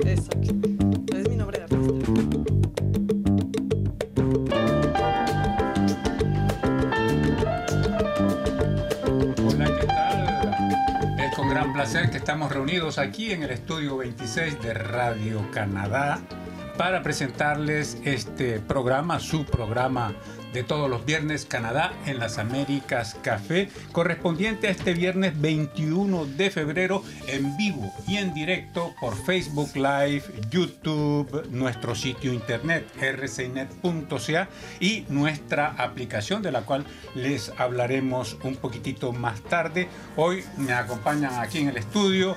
Exacto. Es mi nombre de artista. Hola, ¿qué tal? Es con gran placer que estamos reunidos aquí en el estudio 26 de Radio Canadá para presentarles este programa, su programa de todos los viernes Canadá en las Américas Café, correspondiente a este viernes 21 de febrero en vivo y en directo por Facebook Live, YouTube, nuestro sitio internet rcinet.ca y nuestra aplicación de la cual les hablaremos un poquitito más tarde. Hoy me acompañan aquí en el estudio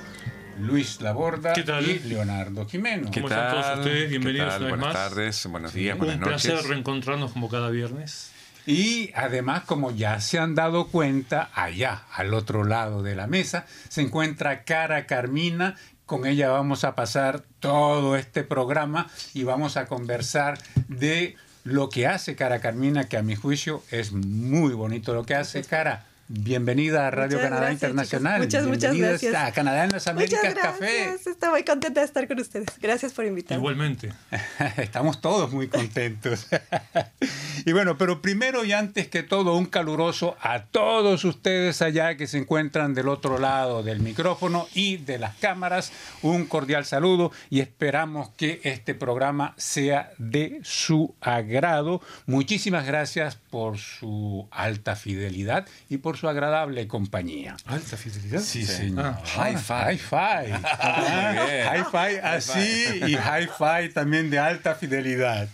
Luis Laborda ¿Qué tal? y Leonardo Jimeno. ¿Cómo están todos ustedes? Bienvenidos ¿Qué una vez Buenas más. tardes, buenos días, buenas Un noches. placer reencontrarnos como cada viernes. Y además, como ya se han dado cuenta, allá al otro lado de la mesa se encuentra Cara Carmina. Con ella vamos a pasar todo este programa y vamos a conversar de lo que hace Cara Carmina, que a mi juicio es muy bonito lo que hace Cara. Bienvenida a Radio Muchas Canadá gracias, Internacional. chicos. Muchas, muchas gracias. A Canadá en las Américas Muchas Café. Estoy muy contenta de estar con ustedes. Gracias por invitarme. Igualmente. Estamos todos muy contentos. y bueno, pero primero y antes que todo, un caluroso a todos ustedes allá que se encuentran del otro lado del micrófono y de las cámaras. Un cordial saludo y esperamos que este programa sea de su agrado. Muchísimas gracias por su alta fidelidad y por su agradable compañía. Alta fidelidad. Sí, señor. Ah, High five. Hi-fi. Bien. Hi-fi así y hi-fi también de alta fidelidad.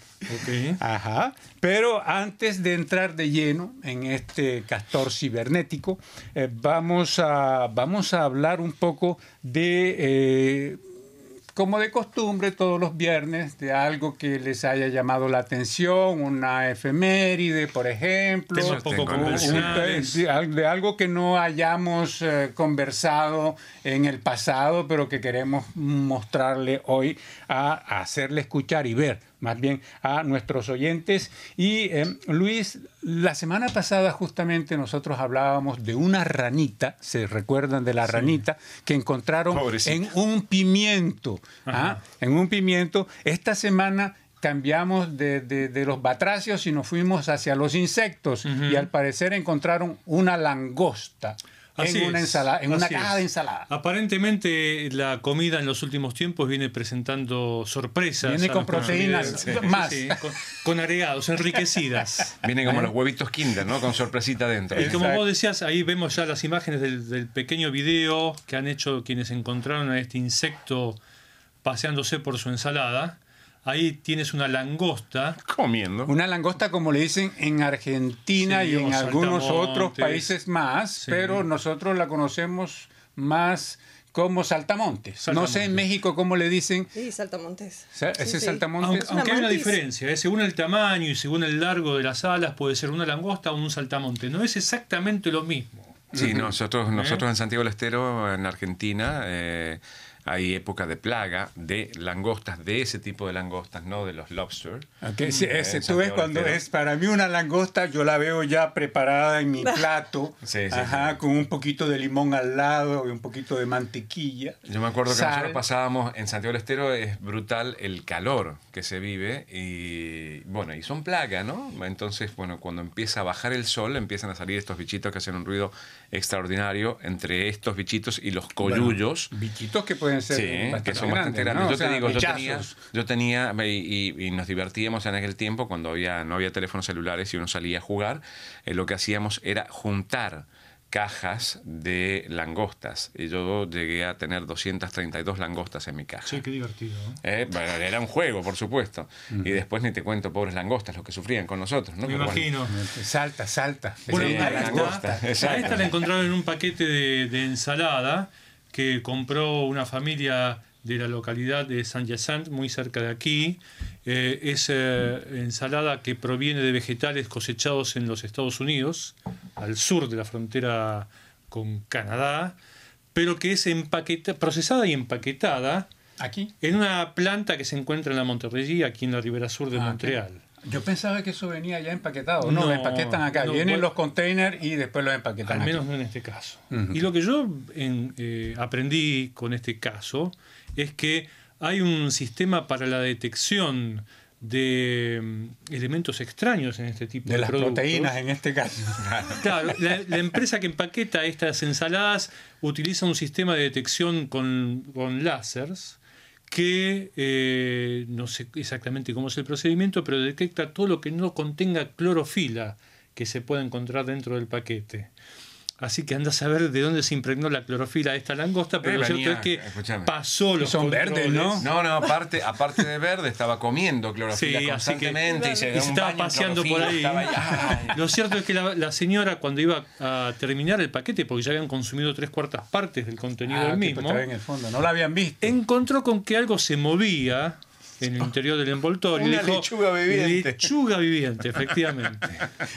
Ajá. Pero antes de entrar de lleno en este castor cibernético, eh, vamos, a, vamos a hablar un poco de, eh, como de costumbre, todos los viernes, de algo que les haya llamado la atención, una efeméride, por ejemplo. Poco Un- de algo que no hayamos eh, conversado en el pasado, pero que queremos mostrarle hoy a, a hacerle escuchar y ver más bien a nuestros oyentes. Y eh, Luis, la semana pasada justamente nosotros hablábamos de una ranita, se recuerdan de la ranita, que encontraron Pobrecita. en un pimiento. ¿ah? En un pimiento. Esta semana cambiamos de, de- de los batracios y nos fuimos hacia los insectos y al parecer encontraron una langosta Así en una ensalada, en una caja es. de ensalada. Aparentemente la comida en los últimos tiempos viene presentando sorpresas. Viene con proteínas más. con, con agregados, enriquecidas. Viene como los huevitos Kinder, ¿no? Con sorpresita dentro. Y como Exacto. vos decías, ahí vemos ya las imágenes del, del pequeño video que han hecho quienes encontraron a este insecto paseándose por su ensalada. Ahí tienes una langosta. Comiendo. Una langosta, como le dicen en Argentina Sí, y en algunos saltamontes. otros países más, Sí. pero nosotros la conocemos más como saltamontes. No sé en México cómo le dicen. Sí, saltamontes. O sea, Sí, Ese sí. saltamontes. Aunque, aunque hay una diferencia, ¿eh? según el tamaño y según el largo de las alas, puede ser una langosta o un saltamonte. No es exactamente lo mismo. Sí, nosotros, ¿Eh? nosotros en Santiago del Estero, en Argentina, eh, hay época de plaga de langostas, de ese tipo de langostas, no de los lobster. Ok, sí, ese, Eh, tú ves cuando es para mí una langosta, yo la veo ya preparada en mi plato, Sí, sí, ajá, sí. con un poquito de limón al lado y un poquito de mantequilla. Yo me acuerdo que sal. nosotros pasábamos en Santiago del Estero, es brutal el calor que se vive y bueno, y son plaga, ¿no? Entonces, bueno, cuando empieza a bajar el sol, empiezan a salir estos bichitos que hacen un ruido extraordinario entre estos bichitos y los coyullos. Bichitos que pueden ser Sí, bastante que son bastante grandes, grandes. ¿no? Yo O sea, te digo, yo tenía, bichazos. yo tenía y, y- y nos divertíamos en aquel tiempo cuando había, no había teléfonos celulares y uno salía a jugar. eh, lo que hacíamos era juntar cajas de langostas. Y yo llegué a tener 232 langostas en mi caja. Sí, qué divertido. ¿no? Eh, bueno, era un juego, por supuesto. Y después ni te cuento, pobres langostas, los que sufrían con nosotros. ¿no? Me Pero bueno. imagino. Salta, salta. Bueno, Sí, langosta, a esta la encontraron en un paquete de, de ensalada que compró una familia de la localidad de San Yacint, muy cerca de aquí. Eh, es eh, ensalada que proviene de vegetales cosechados en los Estados Unidos, al sur de la frontera con Canadá, pero que es empaqueta, procesada y empaquetada Aquí. en una planta que se encuentra en la Monterrey, aquí en la ribera sur de Ah, Montreal. Yo pensaba que eso venía ya empaquetado. No, No, empaquetan acá. no, Vienen bueno. los containers y después los empaquetan Al aquí. menos no en este caso. Y lo que yo en- eh, aprendí con este caso es que hay un sistema para la detección de mm, elementos extraños en este tipo de, De las productos. proteínas en este caso. Claro, la, la empresa que empaqueta estas ensaladas utiliza un sistema de detección con, con láseres que eh, no sé exactamente cómo es el procedimiento, pero detecta todo lo que no contenga clorofila que se pueda encontrar dentro del paquete. Así que anda a saber de dónde se impregnó la clorofila de esta langosta, pero Eh, lo cierto es que escúchame. pasó los son verdes. ¿no? No, no, aparte, aparte de verde, estaba comiendo clorofila Sí, así que- constantemente y se, y se estaba paseando por ahí. Lo cierto es que la, la señora cuando iba a terminar el paquete, porque ya habían consumido tres cuartas partes del contenido Ah, del mismo, estaba en el fondo. No lo habían visto. encontró con que algo se movía en el interior del envoltorio. y Una dijo, lechuga viviente. Lechuga viviente, efectivamente.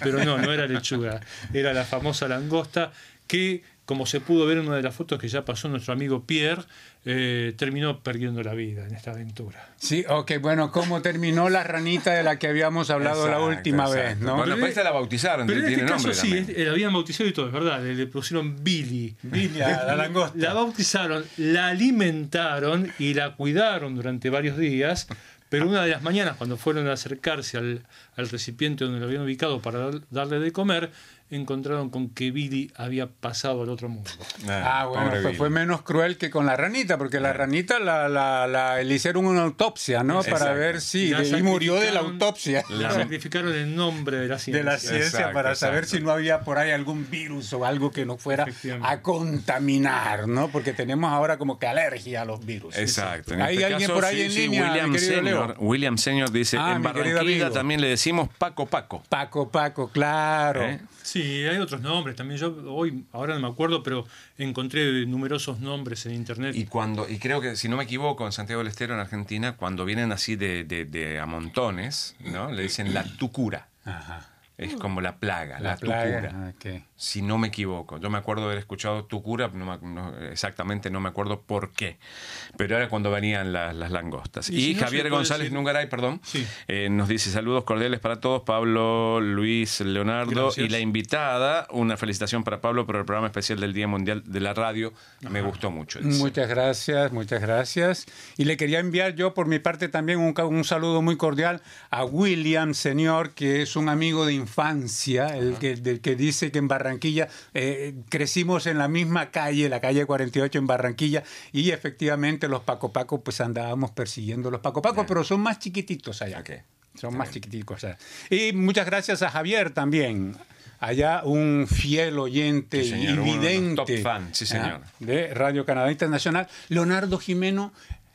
Pero no, no era lechuga. Era la famosa langosta que, como se pudo ver en una de las fotos que ya pasó nuestro amigo Pierre, eh, terminó perdiendo la vida en esta aventura. Sí, ok, bueno, ¿cómo terminó la ranita de la que habíamos hablado la última exacto. vez, no? Bueno, Pero pues esta la bautizaron, Pero en tiene este caso nombre sí, también. es- la habían bautizado y todo, es verdad. Le, le pusieron Billy. Billy, a la langosta. La bautizaron, la alimentaron y la cuidaron durante varios días, pero una de las mañanas cuando fueron a acercarse al, al recipiente donde lo habían ubicado para dar- darle de comer, encontraron con que Billy había pasado al otro mundo. Ah, bueno, pobre fue, fue menos cruel que con la ranita, porque la ranita la, la, la- le hicieron una autopsia, ¿no? Para Exacto. ver si. Y murió de la autopsia. La sacrificaron en nombre de la ciencia. De la ciencia Exacto, para saber exacto. si no había por ahí algún virus o algo que nos fuera a contaminar, ¿no? Porque tenemos ahora como que alergia a los virus. Exacto. ¿Hay este alguien caso, por ahí sí, en sí, línea, William querido Leo? Senior, William Senior dice, Ah, en Barranquilla también le decimos Paco Paco. Paco, Paco, claro. ¿Eh? Sí, hay otros nombres también. Yo hoy, ahora no me acuerdo, pero encontré numerosos nombres en internet. Y cuando, y creo que si no me equivoco, en Santiago del Estero, en Argentina, cuando vienen así de, de- de a montones, ¿no? Le dicen la tucura. Ajá. Es como la plaga, la, La plaga. tucura. ah. Si no me equivoco. Yo me acuerdo de haber escuchado tucura, no me- no- exactamente no me acuerdo por qué. Pero era cuando venían las, las langostas. Y Y, si no, Javier González decir- Nungaray, perdón, Sí. eh, nos dice saludos cordiales para todos. Pablo, Luis, Leonardo Gracias. y la invitada. Una felicitación para Pablo por el programa especial del Día Mundial de la Radio. Me gustó mucho. dice. Muchas gracias, muchas gracias. Y le quería enviar yo por mi parte también un, un saludo muy cordial a William, señor, que es un amigo de infancia, el que, del que dice que en Barranquilla eh, crecimos en la misma calle, la calle 48 en Barranquilla, y efectivamente los Paco Paco, pues andábamos persiguiendo los Paco Paco, pero son más chiquititos allá. Ok. Son más chiquiticos allá. Y muchas gracias a Javier también. Allá un fiel oyente Sí, señor, y vidente top fan, sí, señor. ah, de Radio Canadá Internacional, Leonardo Jimeno,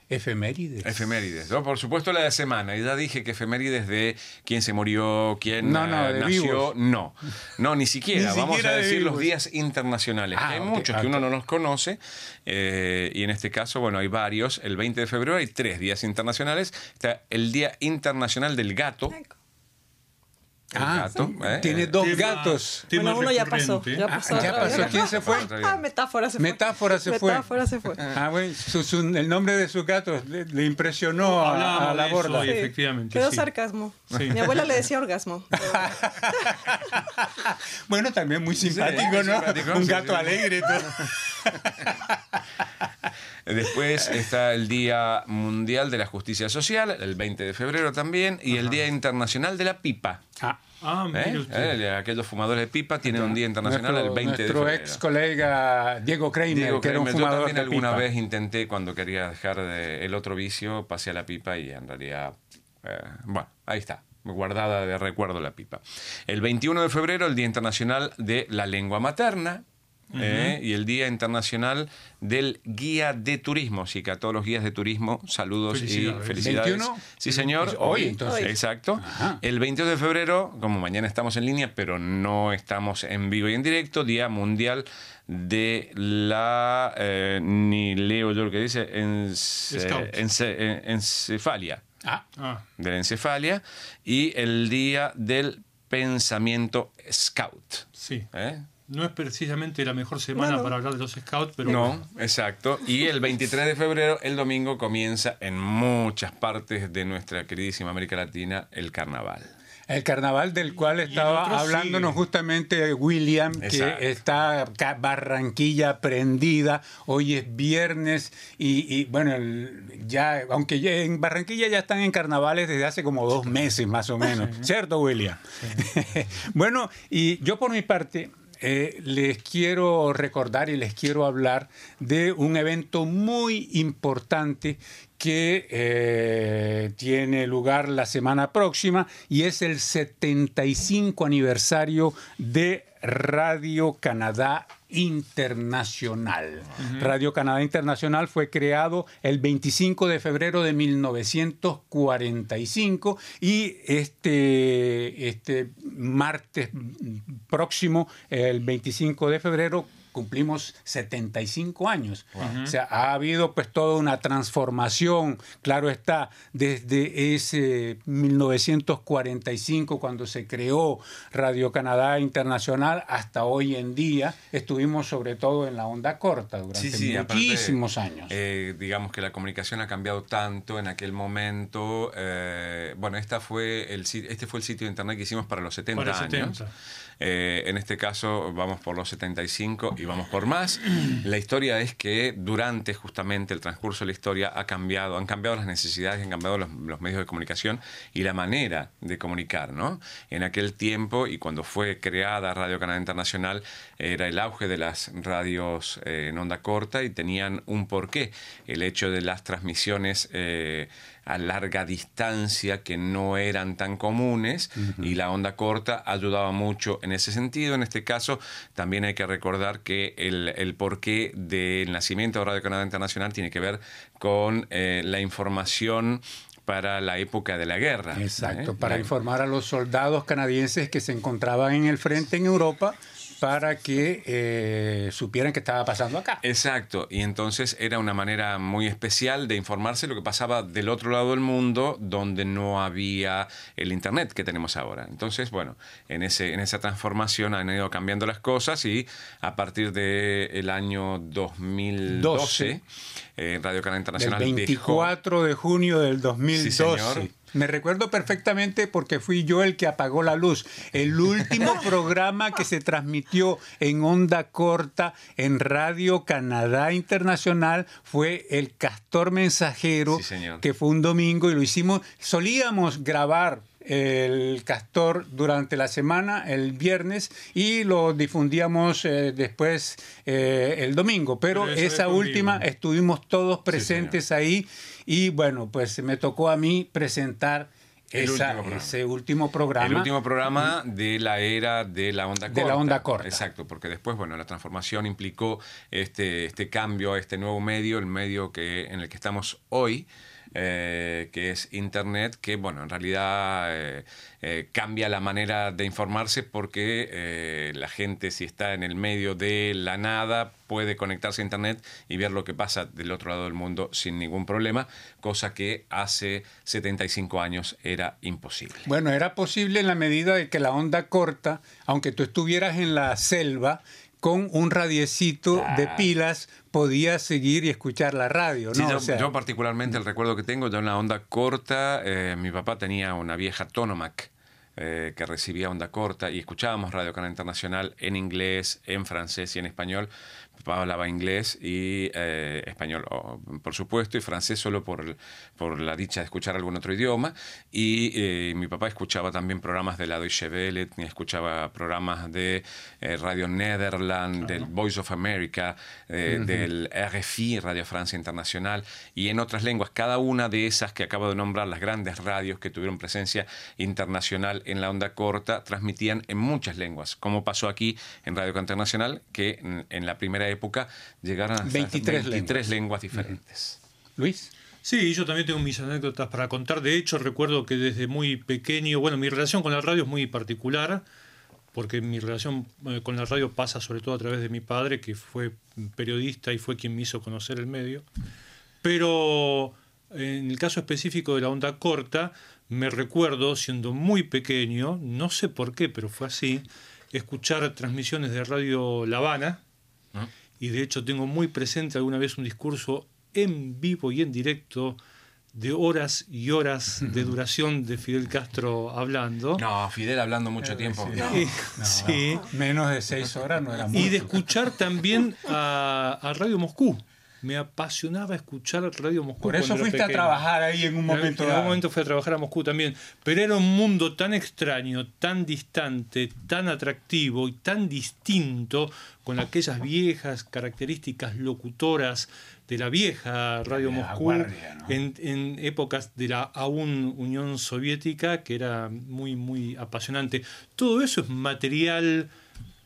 efemérides. Efemérides. Yo, por supuesto, la de semana. Y ya dije que efemérides de quién se murió, quién No, no, eh, de nació. vivos. No, no, ni siquiera. Ni Vamos siquiera a de decir los días internacionales. Ah, que hay muchos que uno no los conoce. eh, y en este caso, bueno, hay varios. El 20 de febrero hay tres días internacionales. Está el Día Internacional del Gato. Ah, gato, ¿eh? tiene dos Tema- gatos. tema Bueno, uno ya pasó. Ya Ah, pasó. ya. ¿Quién se fue? Ah, metáfora se fue. Metáfora se fue. Metáfora se fue. Ah, bueno, su- su- el nombre de sus gatos le, le impresionó a, la eso borda. efectivamente, Quedó sí. sarcasmo. Sí. Mi abuela le decía orgasmo. bueno, también muy simpático, ¿no? simpático, Un gato sí. alegre. todo. Después está el Día Mundial de la Justicia Social, el 20 de febrero también, y el Día Internacional de la Pipa. Ah, Ah, mire ¿Eh? usted. Eh, Aquellos fumadores de pipa tienen un día internacional nuestro, el 20 de nuestro febrero. ex colega Diego Kramer, Diego que era un Kramer, yo fumador también de alguna pipa. vez intenté cuando quería dejar de- el otro vicio, pasé a la pipa y en realidad, eh, bueno, ahí está, guardada de recuerdo la pipa. El 21 de febrero, el Día Internacional de la Lengua Materna. Eh, y el Día Internacional del Guía de Turismo. Así que a todos los guías de turismo, saludos Felicidades. y felicidades. 21? Sí, señor. Hoy, entonces. Exacto. Ajá. El 22 de febrero, como mañana estamos en línea, pero no estamos en vivo y en directo, Día Mundial de la, eh, ni leo yo lo que dice, ence- Scout. ence- en- encefalia, Ah, Ah, de la encefalia, y el Día del Pensamiento Scout. sí. ¿eh? No es precisamente la mejor semana para hablar de los scouts, pero No, exacto. Y el 23 de febrero, el domingo, comienza en muchas partes de nuestra queridísima América Latina el carnaval. El carnaval del cual estaba hablándonos sí. justamente William, Exacto. que está Barranquilla prendida. Hoy es viernes y, y, bueno, el- ya, aunque ya en Barranquilla ya están en carnavales desde hace como dos meses más o menos. ¿Cierto, William? bueno, y yo por mi parte eh, les quiero recordar y les quiero hablar de un evento muy importante que eh, tiene lugar la semana próxima y es el 75 aniversario de Radio Canadá Internacional. Radio Canadá Internacional fue creado el 25 de febrero de 1945 y este, este martes próximo, el 25 de febrero, cumplimos 75 años. O sea, ha habido pues toda una transformación, claro está, desde ese 1945 cuando se creó Radio Canadá Internacional hasta hoy en día, estuvimos sobre todo en la onda corta durante aparte, muchísimos años. eh, digamos que la comunicación ha cambiado tanto en aquel momento. eh, bueno, esta fue el, este fue el sitio de internet que hicimos para los 70 Para los años. 70. Eh, en este caso vamos por los 75 y vamos por más. La historia es que durante justamente el transcurso de la historia ha cambiado, han cambiado las necesidades, han cambiado los, los medios de comunicación y la manera de comunicar, ¿no? En aquel tiempo y cuando fue creada Radio Canadá Internacional era el auge de las radios eh, en onda corta y tenían un porqué, el hecho de las transmisiones eh, a larga distancia que no eran tan comunes y la onda corta ayudaba mucho en ese sentido. En este caso, también hay que recordar que el, el porqué del nacimiento de Radio Canadá Internacional tiene que ver con eh, la información para la época de la guerra. Exacto, ¿eh? para La- informar a los soldados canadienses que se encontraban en el frente en Europa para que eh, supieran qué estaba pasando acá. Exacto, y entonces era una manera muy especial de informarse lo que pasaba del otro lado del mundo donde no había el Internet que tenemos ahora. Entonces, bueno, en, ese, en esa transformación han ido cambiando las cosas y a partir del año 2012, eh, Radio Canal Internacional dejó- 24 de junio del 2012. señor. Me recuerdo perfectamente porque fui yo el que apagó la luz. El último programa que se transmitió en onda corta en Radio Canadá Internacional fue El Castor Mensajero, Sí, señor. que fue un domingo y lo hicimos. Solíamos grabar el castor durante la semana, el viernes, y lo difundíamos eh, después eh, el domingo. Pero Pero esa última estuvimos todos presentes ahí y bueno, pues me tocó a mí presentar El esa- último programa. ese último programa. El último programa de la era de la onda De corta. la onda corta. Exacto, porque después, bueno, la transformación implicó este, este cambio a este nuevo medio, el medio que, en el que estamos hoy, eh, que es Internet, que, bueno, en realidad eh, eh, cambia la manera de informarse porque la gente, si está en el medio de la nada, puede conectarse a Internet y ver lo que pasa del otro lado del mundo sin ningún problema, cosa que hace 75 años era imposible. Bueno, era posible en la medida de que la onda corta, aunque tú estuvieras en la selva, con un radiecito de pilas podías seguir y escuchar la radio, Sí, ¿no? yo, O sea, yo particularmente el recuerdo que tengo, en la onda corta, eh, mi papá tenía una vieja Tonomac eh, que recibía onda corta y escuchábamos Radio Canal Internacional en inglés, en francés y en español. Papá hablaba inglés y eh, español, oh, por supuesto, y francés solo por, por la dicha de escuchar algún otro idioma. Y eh, mi papá escuchaba también programas de la Deutsche Welle, escuchaba programas de eh, Radio Nederland, del Voice of America, eh, del RFI, Radio Francia Internacional, y en otras lenguas. Cada una de esas que acabo de nombrar, las grandes radios que tuvieron presencia internacional en la onda corta, transmitían en muchas lenguas, como pasó aquí en Radio Internacional, que en, en la primera época llegaron a 23 lenguas, lenguas diferentes. Luis. Sí, yo también tengo mis anécdotas para contar. De hecho, recuerdo que desde muy pequeño, bueno, mi relación con la radio es muy particular, porque mi relación eh, con la radio pasa sobre todo a través de mi padre, que fue periodista y fue quien me hizo conocer el medio. Pero en el caso específico de la onda corta, me recuerdo, siendo muy pequeño, no sé por qué, pero fue así, escuchar transmisiones de Radio La Habana, y de hecho tengo muy presente alguna vez un discurso en vivo y en directo de horas y horas de duración de Fidel Castro hablando. No, Fidel hablando mucho tiempo. Sí. no. Y- No, sí. no, menos de seis horas no era mucho. Y de escuchar también a, a Radio Moscú. Me apasionaba escuchar Radio Moscú. Por eso fuiste a trabajar ahí en un momento en algún momento fui a trabajar a Moscú también. Pero era un mundo tan extraño, tan distante, tan atractivo y tan distinto con aquellas viejas características locutoras de la vieja Radio la Moscú guardia, ¿no? en, en épocas de la aún Unión Soviética, que era muy, muy apasionante. Todo eso es material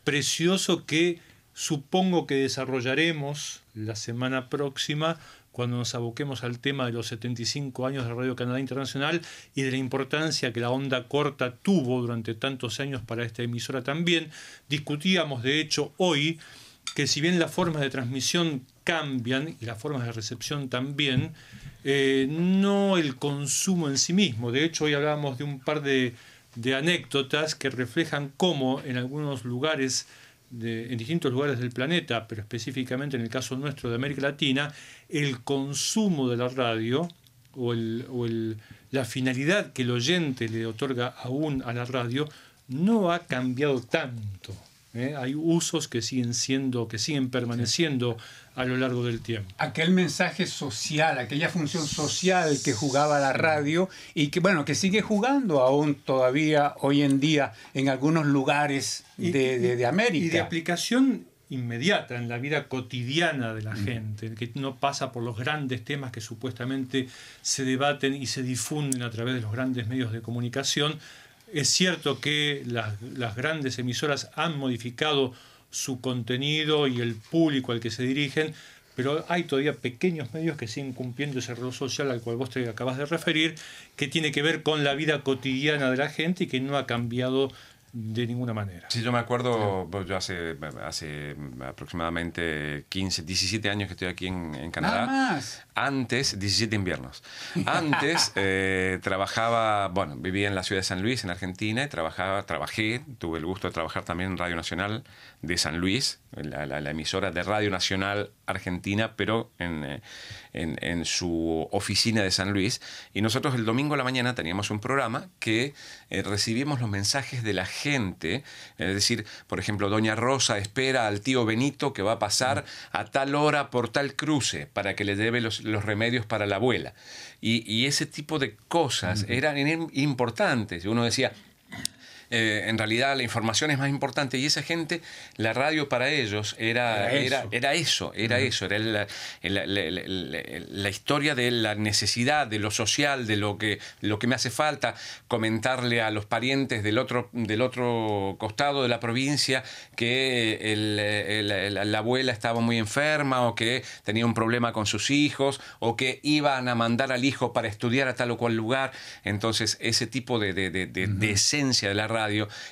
precioso que supongo que desarrollaremos la semana próxima cuando nos aboquemos al tema de los 75 años de Radio Canadá Internacional y de la importancia que la onda corta tuvo durante tantos años para esta emisora también. Discutíamos, de hecho, hoy que si bien las formas de transmisión cambian y las formas de recepción también, eh, no el consumo en sí mismo. De hecho, hoy hablábamos de un par de, de anécdotas que reflejan cómo en algunos lugares, de- en distintos lugares del planeta, pero específicamente en el caso nuestro de América Latina, el consumo de la radio o, el- o el- la finalidad que el oyente le otorga aún a la radio no ha cambiado tanto. ¿eh? Hay usos que siguen siendo, que siguen permaneciendo a lo largo del tiempo. aquel mensaje social, aquella función social que jugaba la radio y que bueno, que sigue jugando aún todavía hoy en día en algunos lugares Y- de, de- de América. Y de aplicación inmediata en la vida cotidiana de la gente, que no pasa por los grandes temas que supuestamente se debaten y se difunden a través de los grandes medios de comunicación. Es cierto que las, las grandes emisoras han modificado su contenido y el público al que se dirigen, pero hay todavía pequeños medios que siguen cumpliendo ese rol social al cual vos te acabas de referir, que tiene que ver con la vida cotidiana de la gente y que no ha cambiado de ninguna manera. Sí, yo me acuerdo, pues, yo hace, hace aproximadamente 15, 17 años que estoy aquí en, en Canadá. Nada más. Antes, 17 inviernos. Antes eh, trabajaba, bueno, vivía en la ciudad de San Luis, en Argentina, y trabajaba, trabajé, tuve el gusto de trabajar también en Radio Nacional de San Luis, la, la- la emisora de Radio Nacional Argentina, pero en, eh, en- en su oficina de San Luis. Y nosotros el domingo a la mañana teníamos un programa que eh, recibíamos los mensajes de la gente, es decir, por ejemplo, Doña Rosa espera al tío Benito que va a pasar a tal hora por tal cruce para que le lleve los, los remedios para la abuela. Y, y ese tipo de cosas eran im- importantes. Uno decía, eh, en realidad la información es más importante y esa gente, la radio para ellos era, Era era, eso. era eso, era eso, era la, la- historia de la necesidad, de lo social, de lo que, lo que me hace falta, comentarle a los parientes del otro, del otro costado de la provincia que el- el- el- la abuela estaba muy enferma o que tenía un problema con sus hijos o que iban a mandar al hijo para estudiar a tal o cual lugar. Entonces, ese tipo de, de- de- de- de esencia de la radio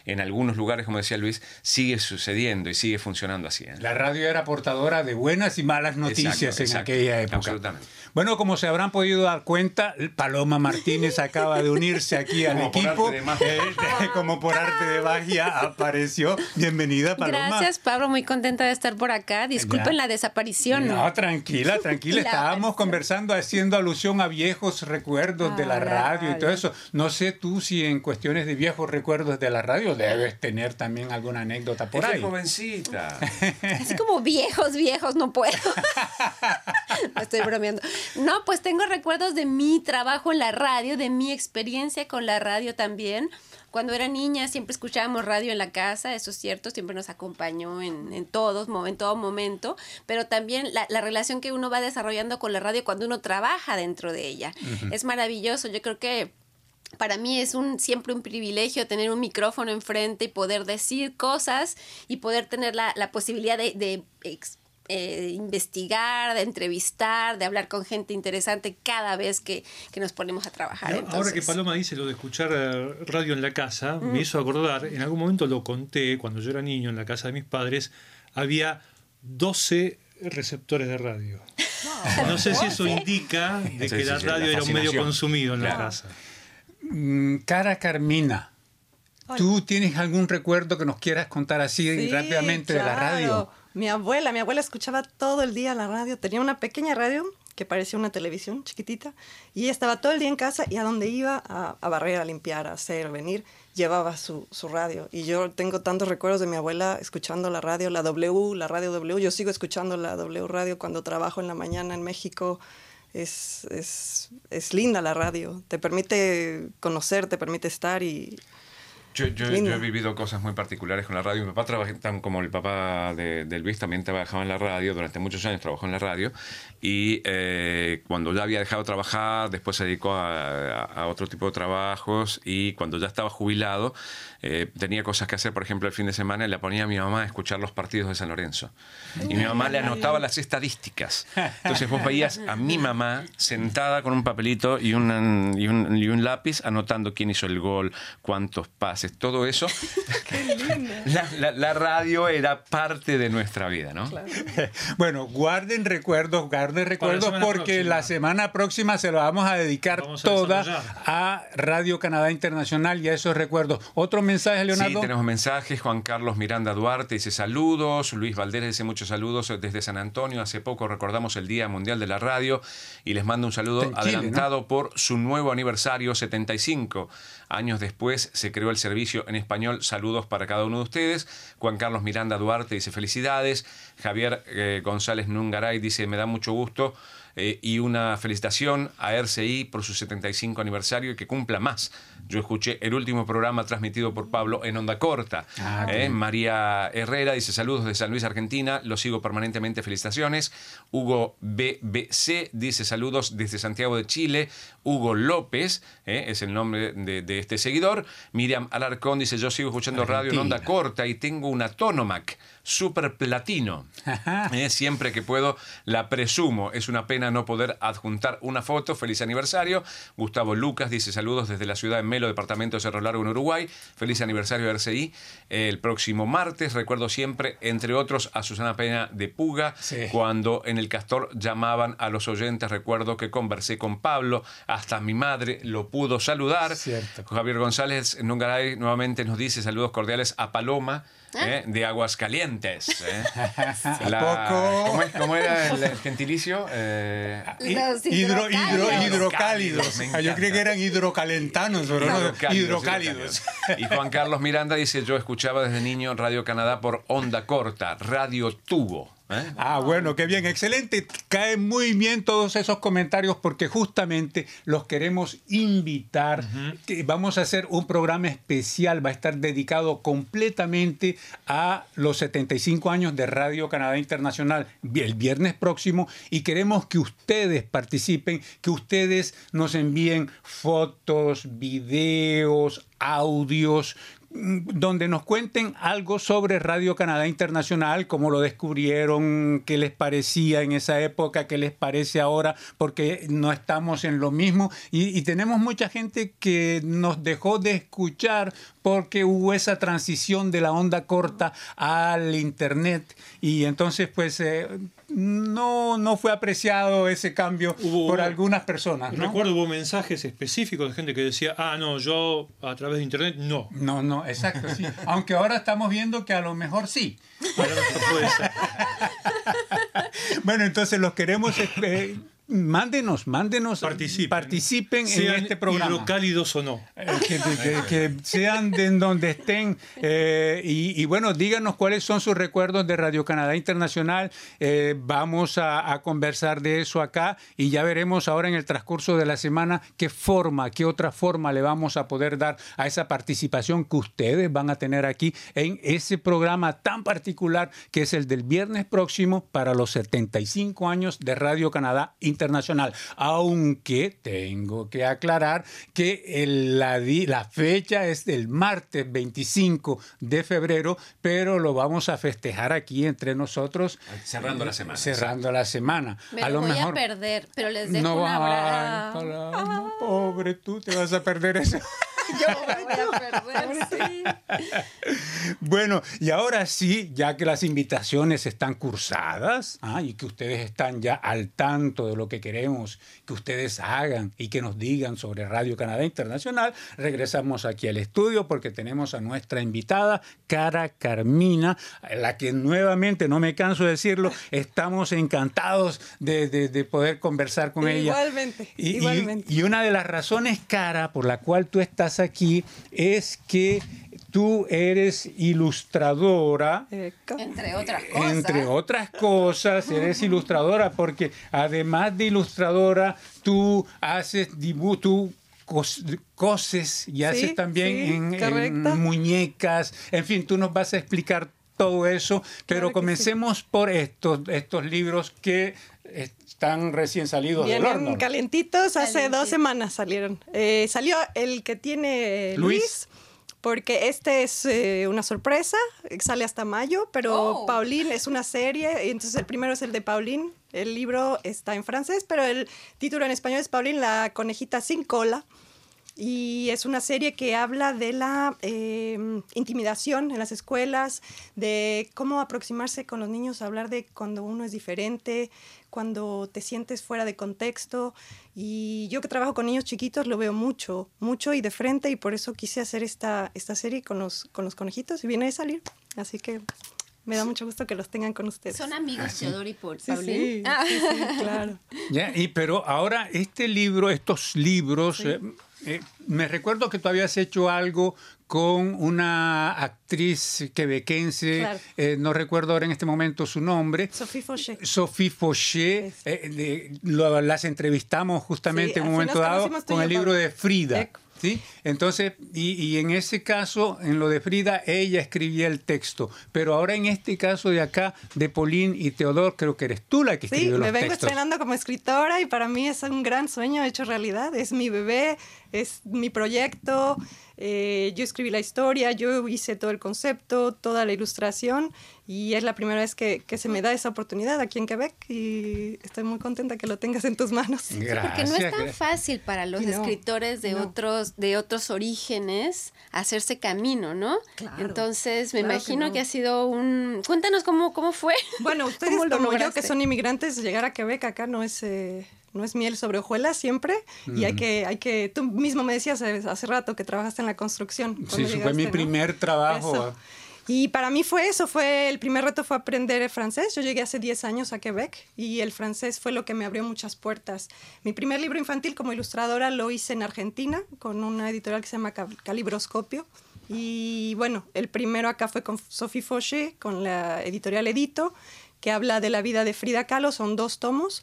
en algunos lugares, como decía Luis, sigue sucediendo y sigue funcionando así. ¿eh? La radio era portadora de buenas y malas noticias Exacto, en exacto, aquella época. absolutamente. Bueno, como se habrán podido dar cuenta, Paloma Martínez acaba de unirse aquí al Como por equipo. de magia. Eh, como por arte de magia apareció. Bienvenida, Paloma. Gracias, Pablo. Muy contenta de estar por acá. Disculpen Ya. la desaparición. No, tranquila, tranquila. La Estábamos conversando haciendo alusión a viejos recuerdos de Ah, la la radio y todo eso. No sé tú si en cuestiones de viejos recuerdos de la radio debes tener también alguna anécdota por Esta ahí. jovencita. Así como viejos, viejos, no puedo. Me estoy bromeando. No, pues tengo recuerdos de mi trabajo en la radio, de mi experiencia con la radio también. Cuando era niña siempre escuchábamos radio en la casa, eso es cierto, siempre nos acompañó en, en todos, en todo momento, pero también la, la relación que uno va desarrollando con la radio cuando uno trabaja dentro de ella. Es maravilloso, yo creo que para mí es un siempre un privilegio tener un micrófono enfrente y poder decir cosas y poder tener la, la posibilidad de, de ex- eh, investigar, de entrevistar, de hablar con gente interesante cada vez que, que nos ponemos a trabajar. Ahora que Paloma dice lo de escuchar eh, radio en la casa, me hizo acordar, en algún momento lo conté, cuando yo era niño en la casa de mis padres, había 12 receptores de radio. No sé si eso indica de que la radio era un medio consumido en la Claro. casa. Mm, Cara Carmina, ¿tú tienes algún recuerdo que nos quieras contar así Sí, rápidamente de la radio? claro. Mi abuela, mi abuela escuchaba todo el día la radio. Tenía una pequeña radio que parecía una televisión chiquitita. Y estaba todo el día en casa y a donde iba a, a barrer, a limpiar, a hacer, venir, llevaba su, su, radio. Y yo tengo tantos recuerdos de mi abuela escuchando la radio, la W, la radio W. Yo sigo escuchando la W radio cuando trabajo en la mañana en México. Es, es, es linda la radio. Te permite conocer, te permite estar y yo, yo, yo, he vivido cosas muy particulares con la radio. Mi papá trabajó, tan como el papá de, de, Luis, también trabajaba en la radio. Durante muchos años trabajó en la radio. Y eh, cuando ya había dejado de trabajar, después se dedicó a, a, a, otro tipo de trabajos. Y cuando ya estaba jubilado, eh, tenía cosas que hacer. Por ejemplo, el fin de semana y le ponía a mi mamá a escuchar los partidos de San Lorenzo. Y mi mamá le anotaba las estadísticas. Entonces vos veías a mi mamá sentada con un papelito y, una, y, un, y un lápiz anotando quién hizo el gol, cuántos pases todo eso. la, la, la, radio era parte de nuestra vida, ¿no? Claro. Bueno, guarden recuerdos, guarden recuerdos porque próxima. la semana próxima se lo vamos a dedicar vamos a toda a Radio Canadá Internacional y a esos recuerdos. ¿Otro mensaje, Leonardo? Sí, tenemos mensajes. Juan Carlos Miranda Duarte dice saludos. Luis Valdés dice muchos saludos desde San Antonio. Hace poco recordamos el Día Mundial de la Radio y les mando un saludo Chile, adelantado ¿no? por su nuevo aniversario 75. Años después se creó el servicio en español. Saludos para cada uno de ustedes. Juan Carlos Miranda Duarte dice felicidades. Javier eh, González Nungaray dice me da mucho gusto. Eh, y una felicitación a RCI por su 75 aniversario y que cumpla más. Yo escuché el último programa transmitido por Pablo en onda corta. Ah, eh, María Herrera dice saludos de San Luis, Argentina. Lo sigo permanentemente. Felicitaciones. Hugo BBC dice saludos desde Santiago de Chile. Hugo López eh, es el nombre de, de, este seguidor. Miriam Alarcón dice yo sigo escuchando Argentina. radio en onda corta y tengo una Tonomac super platino. Eh, siempre que puedo la presumo. Es una pena no poder adjuntar una foto. Feliz aniversario. Gustavo Lucas dice saludos desde la ciudad de Melo, departamento de Cerro Largo en Uruguay. Feliz aniversario de RCI. El próximo martes, recuerdo siempre, entre otros, a Susana Pena de Puga, sí. cuando en el Castor llamaban a los oyentes. Recuerdo que conversé con Pablo, hasta mi madre lo pudo saludar. Cierto. Javier González Nungaray nuevamente nos dice saludos cordiales a Paloma. ¿Eh? de Aguascalientes. ¿eh? La, ¿cómo, es, ¿cómo, era el, el gentilicio? Eh, Los hidro, hidro, hidrocálidos. hidrocálidos. Ah, yo creí que eran hidrocalentanos, pero no, hidrocálidos. Y Juan Carlos Miranda dice, yo escuchaba desde niño Radio Canadá por onda corta, Radio Tubo. ¿Eh? Ah, bueno, qué bien, excelente. Caen muy bien todos esos comentarios porque justamente los queremos invitar. Uh -huh. Vamos a hacer un programa especial, va a estar dedicado completamente a los 75 años de Radio Canadá Internacional el viernes próximo y queremos que ustedes participen, que ustedes nos envíen fotos, videos, audios, donde nos cuenten algo sobre Radio Canadá Internacional, cómo lo descubrieron, qué les parecía en esa época, qué les parece ahora, porque no estamos en lo mismo. Y, y tenemos mucha gente que nos dejó de escuchar porque hubo esa transición de la onda corta al internet. Y entonces pues eh, no, no fue apreciado ese cambio hubo, por algunas personas. ¿no? Recuerdo hubo mensajes específicos de gente que decía, ah, no, yo a través de internet no. No, no, exacto, sí. Aunque ahora estamos viendo que a lo mejor sí. puede ser. bueno, entonces los queremos... Eh, mándenos, mándenos, participen, participen sean en este programa. hidrocálidos o no. Eh, que, que, que, sean de donde estén. Eh, y, y, bueno, díganos cuáles son sus recuerdos de Radio Canadá Internacional. Eh, vamos a, a, conversar de eso acá y ya veremos ahora en el transcurso de la semana qué forma, qué otra forma le vamos a poder dar a esa participación que ustedes van a tener aquí en ese programa tan particular que es el del viernes próximo para los 75 años de Radio Canadá Internacional internacional, aunque tengo que aclarar que el, la, la, fecha es del martes 25 de febrero, pero lo vamos a festejar aquí entre nosotros. Cerrando la semana. Cerrando la semana. Me a lo, voy mejor, a perder, pero les dejo no, un abrazo. Ay, pobre tú, te vas a perder eso. Yo me voy a perder, sí. Bueno, y ahora sí, ya que las invitaciones están cursadas ah, y que ustedes están ya al tanto de lo que queremos que ustedes hagan y que nos digan sobre Radio Canadá Internacional, regresamos aquí al estudio porque tenemos a nuestra invitada, Cara Carmina, la que nuevamente, no me canso de decirlo, estamos encantados de, de- de poder conversar con ella. Igualmente, Y- y- igualmente. y una de las razones, Cara, por la cual tú estás aquí es que tú eres ilustradora. Entre otras cosas. Entre otras cosas, eres ilustradora porque además de ilustradora, tú haces dibujos, tú cos- coses y haces también sí, en- muñecas. En fin, tú nos vas a explicar todo eso, pero Claro comencemos por estos, estos libros que están recién salidos del Vienen horno. calientitos, hace dos semanas salieron. Eh, salió el que tiene Luis. Luis, porque este es eh, una sorpresa, sale hasta mayo, pero Oh. Pauline es una serie, y entonces el primero es el de Pauline, el libro está en francés, pero el título en español es Pauline, la conejita sin cola. Y es una serie que habla de la eh, intimidación en las escuelas, de cómo aproximarse con los niños, hablar de cuando uno es diferente, cuando te sientes fuera de contexto. Y yo que trabajo con niños chiquitos lo veo mucho, mucho y de frente, y por eso quise hacer esta, esta serie con los, con los conejitos y viene de salir. Así que me da mucho gusto que los tengan con ustedes. Son amigos Teodoro y Paul. Sí, sí, Ah. sí, sí, claro. Ya, y pero ahora este libro, estos libros, eh, eh, me recuerdo que tú habías hecho algo con una actriz quebequense, Claro. eh, no recuerdo ahora en este momento su nombre. Sophie Fauché. Sophie Fauché, Es- eh, de- lo- las entrevistamos justamente Sí, en un momento dado con el libro de Frida. ¿Sí? Entonces, y, y en ese caso, en lo de Frida, ella escribía el texto, pero ahora en este caso de acá, de Pauline y Teodor, creo que eres tú la que Sí, escribió me los vengo textos. estrenando como escritora y para mí es un gran sueño hecho realidad. Es mi bebé, es mi proyecto. Eh, yo escribí la historia, yo hice todo el concepto, toda la ilustración y es la primera vez que, que se me da esa oportunidad aquí en Quebec y estoy muy contenta que lo tengas en tus manos. Porque no es tan gracias. fácil para los no, escritores de no. otros de otros orígenes hacerse camino, ¿no? Claro, Entonces, me claro que imagino no. que, ha sido un cuéntanos cómo cómo fue. Bueno, ustedes ¿Cómo lo como yo que son inmigrantes, llegar a Quebec acá no es, eh, no es miel sobre hojuelas siempre y hay que, hay que, tú mismo me decías hace, rato que trabajaste en la construcción. Sí, fue mi primer trabajo. Eso. Y para mí fue eso, fue el primer reto fue aprender francés. Yo llegué hace 10 años a Quebec y el francés fue lo que me abrió muchas puertas. Mi primer libro infantil como ilustradora lo hice en Argentina con una editorial que se llama Ca- Calibroscopio. Y bueno, el primero acá fue con Sophie Fauché, con la editorial Edito, que habla de la vida de Frida Kahlo, son dos tomos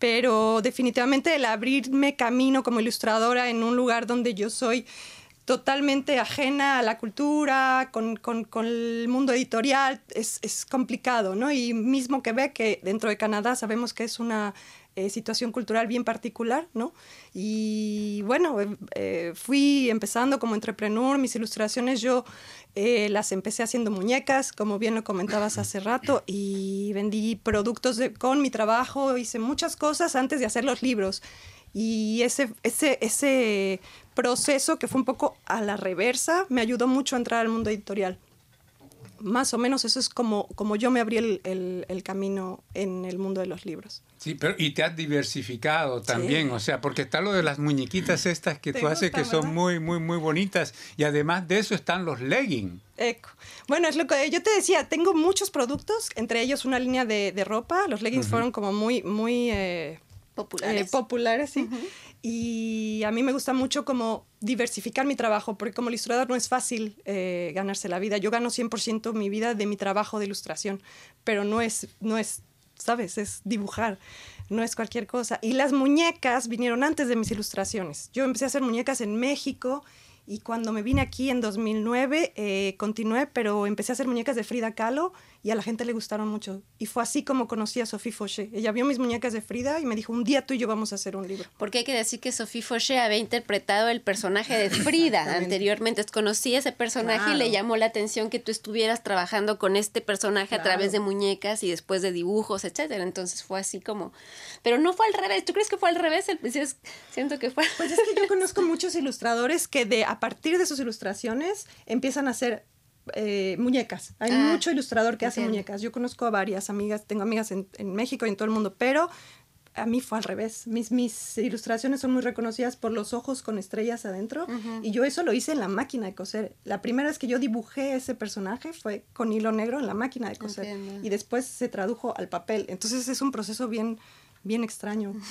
pero definitivamente el abrirme camino como ilustradora en un lugar donde yo soy totalmente ajena a la cultura, con, con- el mundo editorial, es, es complicado, ¿no? Y mismo que ve que dentro de Canadá sabemos que es una eh, situación cultural bien particular, ¿no? Y bueno, eh, eh, fui empezando como entrepreneur, mis ilustraciones yo eh, las empecé haciendo muñecas, como bien lo comentabas hace rato, y vendí productos con mi trabajo, hice muchas cosas antes de hacer los libros. Y ese, ese, ese proceso que fue un poco a la reversa me ayudó mucho a entrar al mundo editorial. Más o menos eso es como, como yo me abrí el, el- el camino en el mundo de los libros. Sí, pero y te has diversificado también, o sea, porque está lo de las muñequitas estas que ¿Te tú haces que son muy, muy, muy bonitas y además de eso están los leggings. Eco. Bueno, es lo que yo te decía, tengo muchos productos, entre ellos una línea de, de ropa. Los leggings fueron como muy, muy eh, Populares. eh, populares, sí. Y a mí me gusta mucho como diversificar mi trabajo, porque como ilustrador no es fácil eh, ganarse la vida. Yo gano 100% mi vida de mi trabajo de ilustración, pero no es, no es, ¿sabes? Es dibujar, no es cualquier cosa. Y las muñecas vinieron antes de mis ilustraciones. Yo empecé a hacer muñecas en México y cuando me vine aquí en 2009 eh, continué, pero empecé a hacer muñecas de Frida Kahlo y a la gente le gustaron mucho. Y fue así como conocí a Sophie Fauché. Ella vio mis muñecas de Frida y me dijo, un día tú y yo vamos a hacer un libro. Porque hay que decir que Sophie Fauché había interpretado el personaje de Frida anteriormente. Conocí ese personaje y le llamó la atención que tú estuvieras trabajando con este personaje a través de muñecas y después de dibujos, etcétera. Entonces fue así como. Pero no fue al revés. ¿Tú crees que fue al revés? El- sí, es- Siento que fue. Pues es que yo conozco muchos ilustradores que de a partir de sus ilustraciones empiezan a hacer eh, muñecas. Hay Ah, mucho ilustrador que hace muñecas. Yo conozco a varias amigas, tengo amigas en, en México y en todo el mundo, pero a mí fue al revés. Mis, mis ilustraciones son muy reconocidas por los ojos con estrellas adentro y yo eso lo hice en la máquina de coser. La primera vez que yo dibujé ese personaje fue con hilo negro en la máquina de coser Entiendo. y después se tradujo al papel. Entonces es un proceso bien, bien extraño.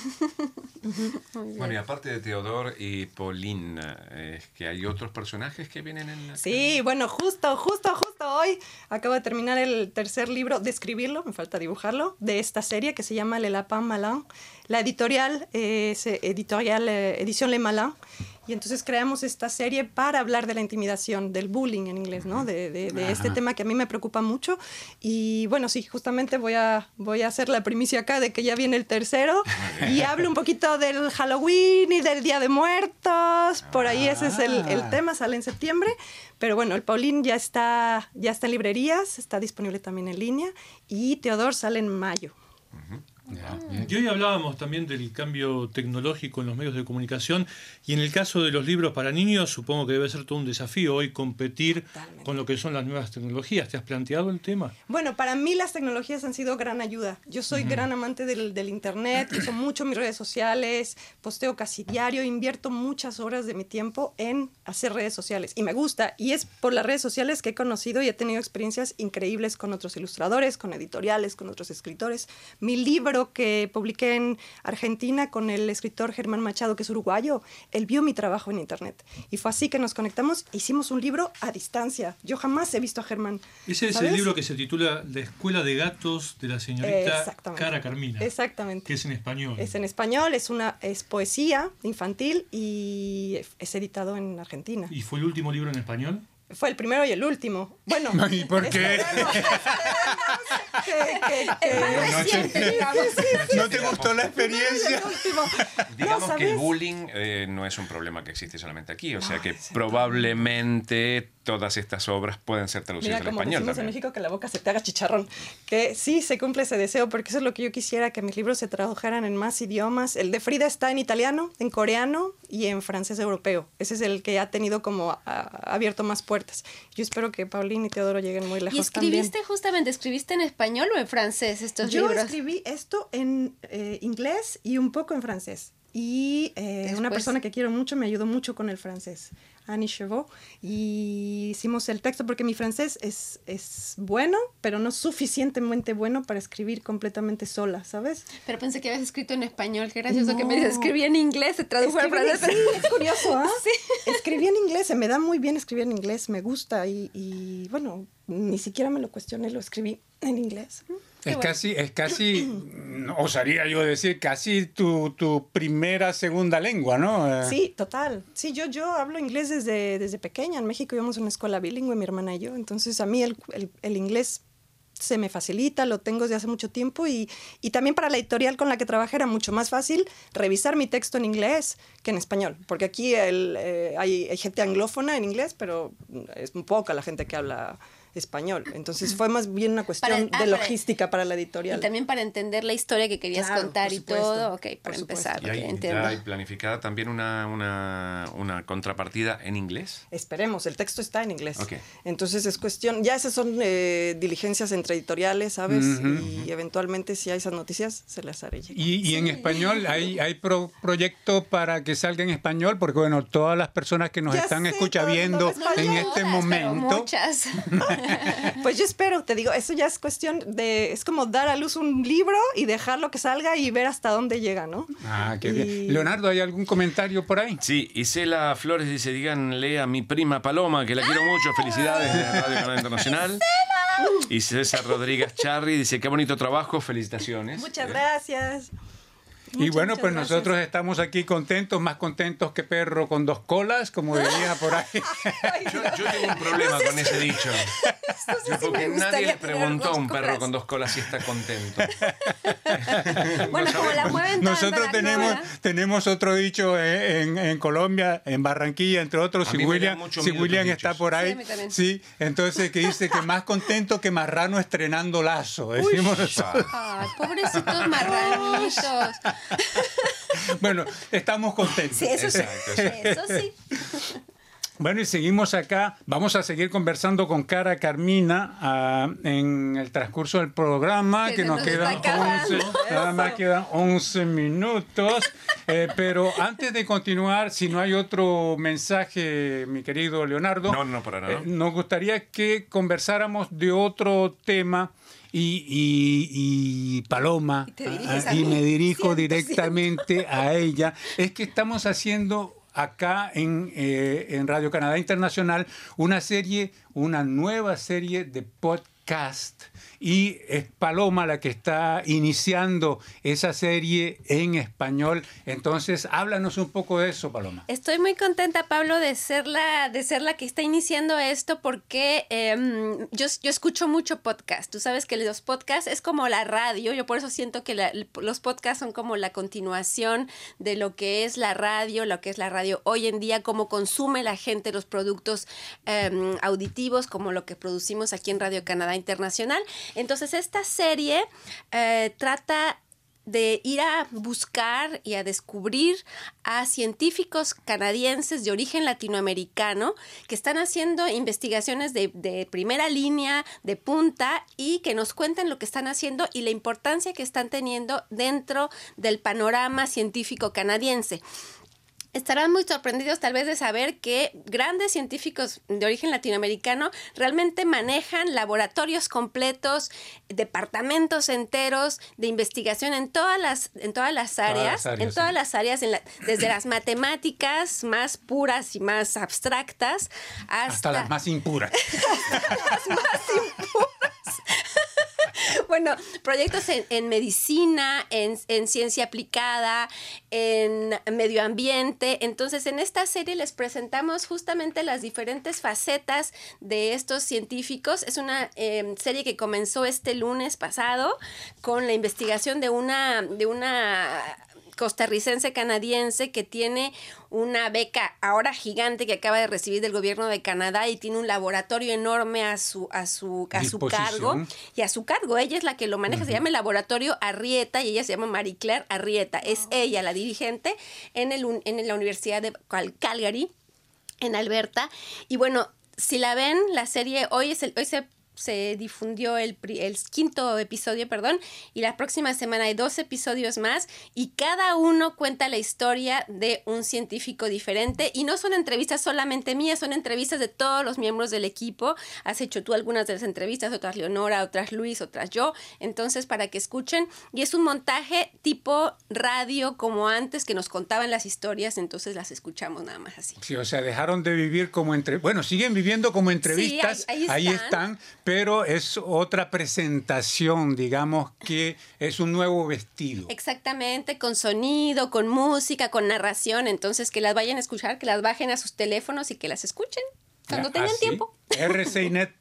Bueno, y aparte de Teodor y Pauline, es que hay otros personajes que vienen en la... Sí, bueno, justo, justo, justo hoy acabo de terminar el tercer libro de escribirlo, me falta dibujarlo, de esta serie que se llama Le Lapin Malin. La editorial es eh, editorial eh, Edición Le Malin. Y entonces creamos esta serie para hablar de la intimidación, del bullying en inglés, ¿no? De, de- de este tema que a mí me preocupa mucho. Y bueno, sí, justamente voy a, voy a hacer la primicia acá de que ya viene el tercero. Y hablo un poquito del Halloween y del Día de Muertos. Por ahí ese es el, el Ah. tema, sale en septiembre. Pero bueno, el Paulín ya está, ya está en librerías, está disponible también en línea. Y Teodor sale en mayo. Ya, bien. Y hoy hablábamos también del cambio tecnológico en los medios de comunicación y en el caso de los libros para niños supongo que debe ser todo un desafío hoy competir Totalmente. con lo que son las nuevas tecnologías. ¿Te has planteado el tema? Bueno, para mí las tecnologías han sido gran ayuda. Yo soy gran amante del, del Internet, uso mucho mis redes sociales, posteo casi diario, invierto muchas horas de mi tiempo en hacer redes sociales y me gusta. Y es por las redes sociales que he conocido y he tenido experiencias increíbles con otros ilustradores, con editoriales, con otros escritores. Mi libro que publiqué en Argentina con el escritor Germán Machado, que es uruguayo, él vio mi trabajo en Internet. Y fue así que nos conectamos, hicimos un libro a distancia. Yo jamás he visto a Germán. Ese es ¿sabes? el libro que se titula La Escuela de Gatos de la señorita. Cara Carmina, Exactamente. que es en español. Es en español, es una es poesía infantil y es editado en Argentina. ¿Y fue el último libro en español? Fue el primero y el último. Bueno, ¿Y por qué? ¿No te gustó la experiencia? Digamos No, que el bullying eh, no es un problema que existe solamente aquí, o sea que probablemente todas estas obras pueden ser traducidas Mira, al como español decimos en también. México, que la boca se te haga chicharrón. Que sí, se cumple ese deseo, porque eso es lo que yo quisiera, que mis libros se tradujeran en más idiomas. El de Frida está en italiano, en coreano y en francés europeo. Ese es el que ha tenido como ha abierto más puertas. Yo espero que Paulín y Teodoro lleguen muy lejos ¿Y escribiste también. justamente, escribiste en español o en francés estos Yo libros? escribí esto en eh, inglés y un poco en francés. Y eh, una persona que quiero mucho me ayudó mucho con el francés, Annie Chevaux. Y hicimos el texto porque mi francés es, es bueno, pero no suficientemente bueno para escribir completamente sola, ¿sabes? Pero pensé que habías escrito en español. Qué gracioso que me No. dices, escribí en inglés, se tradujo al francés. sí, es curioso, ¿ah? Escribí en inglés, se me da muy bien escribir en inglés, me gusta y, y, bueno, ni siquiera me lo cuestioné, lo escribí en inglés. Es casi, es casi, mm, osaría yo decir, casi tu, tu primera, segunda lengua, ¿no? Eh, Sí, total. Sí, yo, yo hablo inglés desde, desde pequeña. En México íbamos a una escuela bilingüe, mi hermana y yo. Entonces a mí el, el- el inglés se me facilita, lo tengo desde hace mucho tiempo y, y también para la editorial con la que trabajé era mucho más fácil revisar mi texto en inglés que en español, porque aquí el, eh, hay, hay gente anglófona en inglés, pero es poca la gente que habla español. Entonces fue más bien una cuestión Para- ah, de logística para la editorial. Y también para entender la historia que querías Claro, contar y todo. Ok, para empezar, ¿Y hay, entiendo. planificada también una, una, una contrapartida en inglés? Esperemos, el texto está en inglés. Ok. Entonces es cuestión, ya esas son eh, diligencias entre editoriales, ¿sabes? Y eventualmente si hay esas noticias, se las haré llegar. Y, y en español, ¿hay, hay pro- proyecto para que salga en español? Porque, bueno, todas las personas que nos Ya están escuchando en este momento, Muchas. Pues yo espero, te digo, eso ya es cuestión de, es como dar a luz un libro y dejarlo que salga y ver hasta dónde llega, ¿no? Ah, qué Y- bien. Leonardo, ¿hay algún comentario por ahí? Sí, Isela Flores dice, díganle a mi prima Paloma, que la quiero mucho, felicidades de Radio Canal Internacional. Y César Rodríguez Charri dice, qué bonito trabajo, felicitaciones. Muchas gracias. Y Muchas, bueno, muchas pues gracias. nosotros estamos aquí contentos, más contentos que perro con dos colas, como diría por ahí. Yo, yo tengo un problema con ese dicho. sí Porque me nadie le preguntó a un perro colas. con dos colas si está contento. Bueno, como la mueven Nosotros la tenemos, tenemos otro dicho eh, en, en Colombia, en Barranquilla, entre otros, A si William, si William está por Sí, ahí, también. sí, entonces que dice que más contento que marrano estrenando lazo, decimos nosotros. Ay, pobrecitos marranitos. Bueno, estamos contentos. Sí, eso sí. Exacto, Eso sí. Bueno, y seguimos acá. Vamos a seguir conversando con Cara Carmina ah, en el transcurso del programa, Que nos nos quedan está acabando. 11, nada más quedan 11 minutos. Eh, pero antes de continuar, si no hay otro mensaje, mi querido Leonardo, No, no, para nada. eh, nos gustaría que conversáramos de otro tema. Y, y- y Paloma, Y ah, a y mí. me dirijo directamente a ella, es que estamos haciendo acá en, eh, en Radio Canadá Internacional una serie, una nueva serie de podcast. Y es Paloma la que está iniciando esa serie en español. Entonces, háblanos un poco de eso, Paloma. Estoy muy contenta, Pablo, de ser la, de ser la que está iniciando esto porque em, yo, yo escucho mucho podcast. Tú sabes que los podcasts es como la radio. Yo por eso siento que la- los podcasts son como la continuación de lo que es la radio, lo que es la radio hoy en día, cómo consume la gente los productos em, auditivos, como lo que producimos aquí en Radio Canadá Internacional. Entonces, esta serie eh, trata de ir a buscar y a descubrir a científicos canadienses de origen latinoamericano que están haciendo investigaciones de, de primera línea, de punta, y que nos cuentan lo que están haciendo y la importancia que están teniendo dentro del panorama científico canadiense. Estarán muy sorprendidos tal vez de saber que grandes científicos de origen latinoamericano realmente manejan laboratorios completos, departamentos enteros de investigación en todas las, en todas las Todas áreas, las áreas, en todas sí. las áreas, en la- desde las matemáticas más puras y más abstractas hasta, Hasta las más impuras. Bueno, proyectos en, en medicina, en, en ciencia aplicada, en medio ambiente. Entonces, en esta serie les presentamos justamente las diferentes facetas de estos científicos. Es una eh, serie que comenzó este lunes pasado con la investigación de una, de una costarricense canadiense que tiene una beca ahora gigante que acaba de recibir del gobierno de Canadá y tiene un laboratorio enorme a su a su a su cargo y a su cargo. Ella es la que lo maneja. Se llama el laboratorio Arrieta y ella se llama Marie Claire Arrieta. Es ella la dirigente en el un- en la Universidad de Cal- Calgary en Alberta. Y bueno, si la ven, la serie hoy es el, hoy se, se difundió el, el quinto episodio, perdón, y la próxima semana hay dos episodios más y cada uno cuenta la historia de un científico diferente y no son entrevistas solamente mías, son entrevistas de todos los miembros del equipo. Has hecho tú algunas de las entrevistas, otras Leonora, otras Luis, otras yo. Entonces, para que escuchen, y es un montaje tipo radio como antes que nos contaban las historias, entonces las escuchamos nada más así. Sí, o sea, dejaron de vivir como entre... Bueno, siguen viviendo como entrevistas, ahí- ahí están, pero es otra presentación, digamos, que es un nuevo vestido. Exactamente, con sonido, con música, con narración. Entonces, que las vayan a escuchar, que las bajen a sus teléfonos y que las escuchen cuando tengan así, tiempo.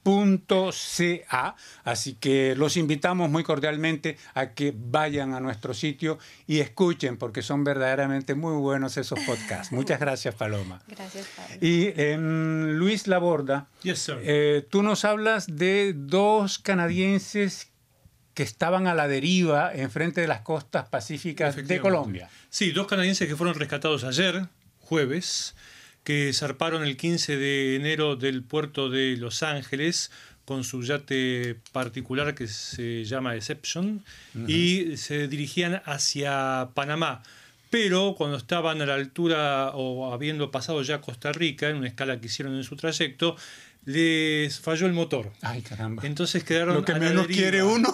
rcinet.ca. Así que los invitamos muy cordialmente a que vayan a nuestro sitio y escuchen, porque son verdaderamente muy buenos esos podcasts. Muchas gracias, Paloma. Gracias, Pablo. Y em, Luis Laborda, Yes, sir. eh, tú nos hablas de dos canadienses que estaban a la deriva enfrente de las costas pacíficas de. Colombia. Sí, dos canadienses que fueron rescatados ayer, jueves, que zarparon el 15 de enero del puerto de Los Ángeles con su yate particular que se llama Deception y se dirigían hacia Panamá. Pero cuando estaban a la altura o habiendo pasado ya Costa Rica, en una escala que hicieron en su trayecto, les falló el motor. Ay, caramba. Entonces quedaron Lo que a la menos deriva. quiere uno.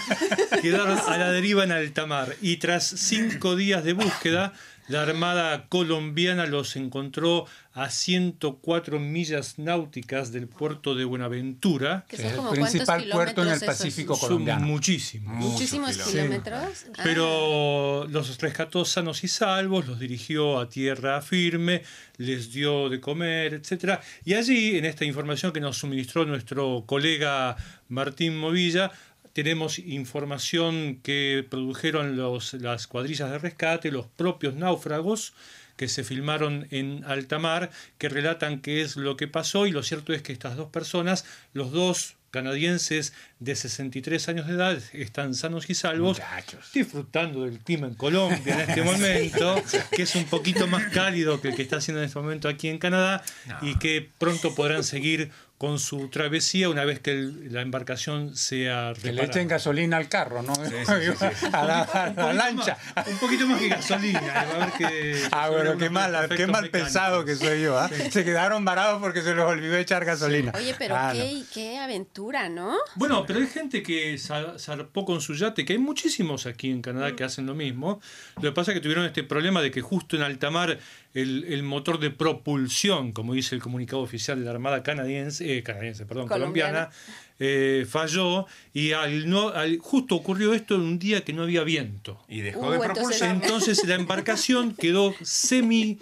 Quedaron a la deriva en alta mar y tras cinco días de búsqueda, la Armada colombiana los encontró a 104 millas náuticas del puerto de Buenaventura. Que Es son el principal puerto en el esos? Pacífico Son colombiano. muchísimos. Muchísimos Muchos kilómetros. Ah, Pero los rescató sanos y salvos, los dirigió a tierra firme, les dio de comer, etcétera. Y allí, en esta información que nos suministró nuestro colega Martín Movilla, tenemos información que produjeron los, las cuadrillas de rescate, los propios náufragos que se filmaron en alta mar, que relatan qué es lo que pasó y lo cierto es que estas dos personas, los dos canadienses de 63 años de edad están sanos y salvos, Muchachos. disfrutando del clima en Colombia en este momento, que es un poquito más cálido que el que está haciendo en este momento aquí en Canadá, y que pronto podrán seguir con su travesía una vez que el- la embarcación sea Que le reparada. echen gasolina al carro, ¿no? sí, sí. A la, a la lancha. más- un poquito más que gasolina. va a ver que Ah, bueno, qué mal, qué mal mecánicos. pensado que soy yo. ¿ah? Se quedaron varados porque se les olvidó echar gasolina. Oye, pero Ah, no. qué, qué aventura, ¿no? Bueno, pero hay gente que za- zarpó con su yate, que hay muchísimos aquí en Canadá que hacen lo mismo. Lo que pasa es que tuvieron este problema de que justo en alta mar el, el motor de propulsión, como dice el comunicado oficial de la Armada canadiense, eh, canadiense, perdón, Colombiana. colombiana, eh, falló y al no, al- justo ocurrió esto en un día que no había viento. Y dejó Uh, de entonces- propulsar. Entonces la embarcación quedó semi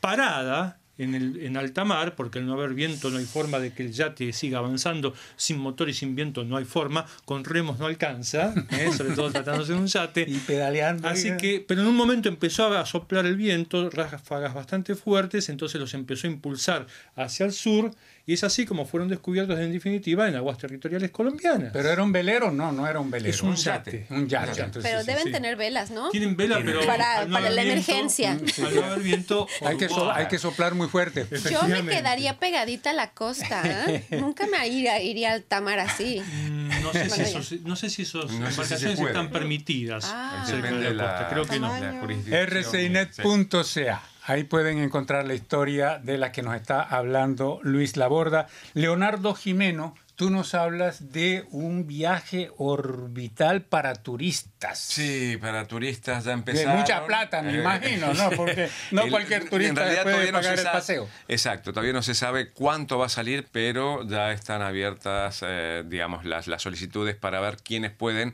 parada en, el, en alta mar, porque al no haber viento no hay forma de que el yate siga avanzando, sin motor y sin viento no hay forma, con remos no alcanza, ¿eh? sobre todo tratándose de un yate. Y pedaleando. Así que, pero en un momento empezó a soplar el viento, ráfagas bastante fuertes, entonces los empezó a impulsar hacia el sur, y es así como fueron descubiertos en definitiva en aguas territoriales colombianas. Pero era un velero, no, no era un velero. es un yate. Un yate. Un yate. entonces, Pero sí, deben sí. tener velas, ¿no? Tienen vela, Tienen pero Para- no la viento- emergencia. al no haber viento, Hay que, so- hay que soplar muy fuerte. Yo me quedaría pegadita a la costa. ¿eh? Nunca me iría, iría al tamar así. Mm, No sé, si esos, no sé si esos No si embarcaciones puede. están permitidas Ah. cerca de la costa. Creo que no. Tamaño. rcinet.ca. Ahí pueden encontrar la historia de la que nos está hablando Luis Laborda. Leonardo Jimeno, tú nos hablas de un viaje orbital para turistas. Sí, para turistas ya De empezaron. mucha plata, me Eh, imagino, ¿no? Porque no el- cualquier turista puede no pagar se el paseo. Exacto, todavía no se sabe cuánto va a salir, pero ya están abiertas, eh, digamos, las, las solicitudes para ver quiénes pueden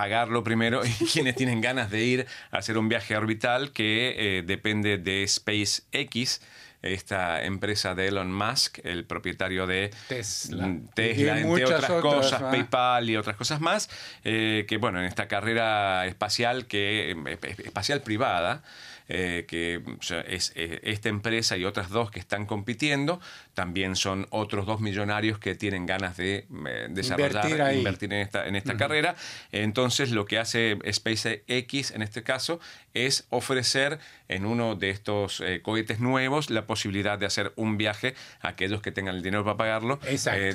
pagarlo primero y quienes tienen ganas de ir a hacer un viaje orbital que eh, depende de SpaceX, esta empresa de Elon Musk, el propietario de Tesla. Mm, Tesla, Y entre muchas otras otras, cosas. PayPal y otras cosas más, eh, que bueno, en esta carrera espacial que eh, espacial privada, eh, que o sea, es eh, esta empresa y otras dos que están compitiendo, también son otros dos millonarios que tienen ganas de eh, desarrollar, Invertir invertir en esta, en esta carrera. Entonces, lo que hace SpaceX en este caso es ofrecer en uno de estos cohetes nuevos la posibilidad de hacer un viaje a aquellos que tengan el dinero para pagarlo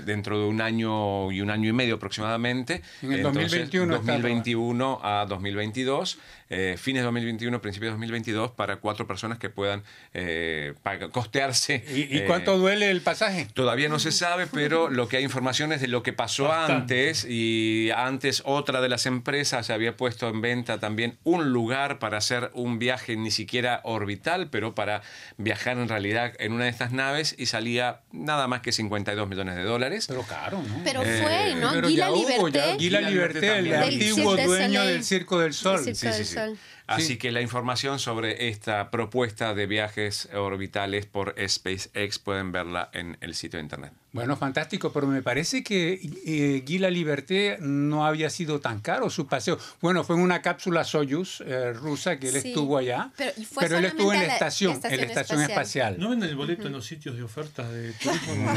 dentro de un año y un año y medio aproximadamente. En el 2021 está 2021 a 2022, eh, fines de 2021, principios de 2022, para cuatro personas que puedan eh, costearse. ¿Y, y eh, cuánto duele el pasaje? Todavía no se sabe, pero lo que hay información es de lo que pasó Bastante. antes y antes otra de las empresas había puesto en venta también un lugar para hacer un viaje ni siquiera orbital, pero para viajar en realidad en una de estas naves y salía nada más que 52 millones de dólares. Pero caro, ¿no? Pero Eh, fue, ¿no? Pero Guila ya hubo, ya. Liberté. Liberté, Liberté el antiguo dueño del Circo del Sol. Del Circo del Sol. Así Sí. que la información sobre esta propuesta de viajes orbitales por SpaceX pueden verla en el sitio de internet. Bueno, fantástico, pero me parece que eh, Liberté no había sido tan caro su paseo. Bueno, fue en una cápsula Soyuz eh, rusa que él Sí, estuvo allá, pero- y fue él estuvo en la estación, en la estación espacial. espacial. ¿No venden el boleto en los sitios de ofertas de turismo?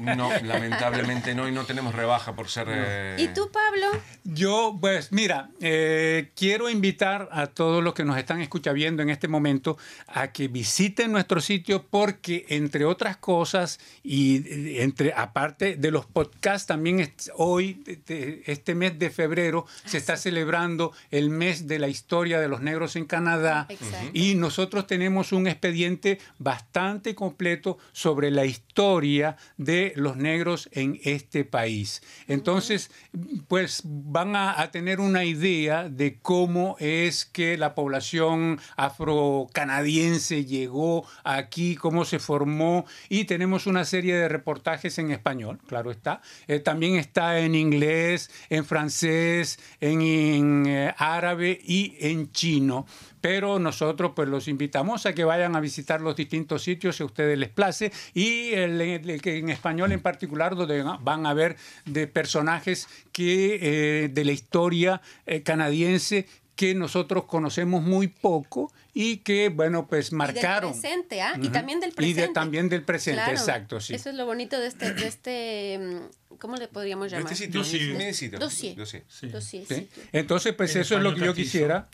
No, no, lamentablemente no, y no tenemos rebaja por ser... eh, ¿Y tú, Pablo? Yo, pues mira, eh, quiero invitar a todos los que nos están escuchando viendo en este momento a que visiten nuestro sitio porque, entre otras cosas, y eh, entre aparte de los podcasts, también hoy, este mes de febrero, se está celebrando el mes de la historia de los negros en Canadá. Exacto. Y nosotros tenemos un expediente bastante completo sobre la historia de los negros en este país. Entonces, pues van a, a tener una idea de cómo es que la población afrocanadiense llegó aquí, cómo se formó y tenemos una serie de reportajes en español, claro está. Eh, también está en inglés, en francés, en, eh, árabe y en chino. Pero nosotros pues los invitamos a que vayan a visitar los distintos sitios si a ustedes les place y en español en particular donde van a ver de personajes que eh, de la historia canadiense que nosotros conocemos muy poco y que, bueno, pues marcaron. Y del presente, ¿ah? Y también del Y presente. de- también del presente, Claro. exacto, sí. Eso es lo bonito de este, de este mm, ¿cómo le podríamos llamar? Este sitio, Dossier. Dossier. Dossier. Sí. Dossier, ¿sí? sí. Entonces, pues eso es lo que yo quisiera.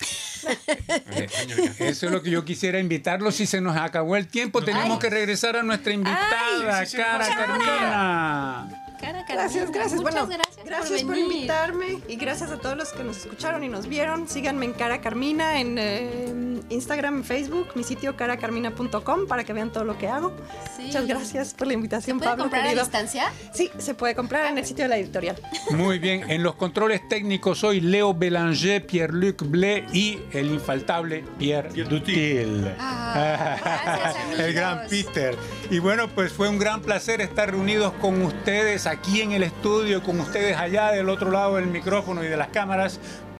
Eso es lo que yo quisiera invitarlos. Si se nos acabó el tiempo, tenemos Ay. que regresar a nuestra invitada, Ay, sí, sí, Cara. Carmina. Cara, Gracias, Carmina, gracias. Muchas bueno, gracias, gracias por, venir. invitarme y gracias a todos los que nos escucharon y nos vieron. Síganme en Cara Carmina en eh, Instagram, Facebook, mi sitio caracarmina.com para que vean todo lo que hago. Sí. Muchas gracias por la invitación, ¿Puede Pablo comprar a querido. distancia? Sí, se puede comprar en el sitio de la editorial. Muy bien, en los controles técnicos hoy Leo Belanger, Pierre-Luc Blé y el infaltable Pierre, Pierre Dutil. Ah, gracias, el gran Peter. Y bueno, pues fue un gran placer estar reunidos con ustedes aquí en el estudio, con ustedes allá del otro lado del micrófono y de las cámaras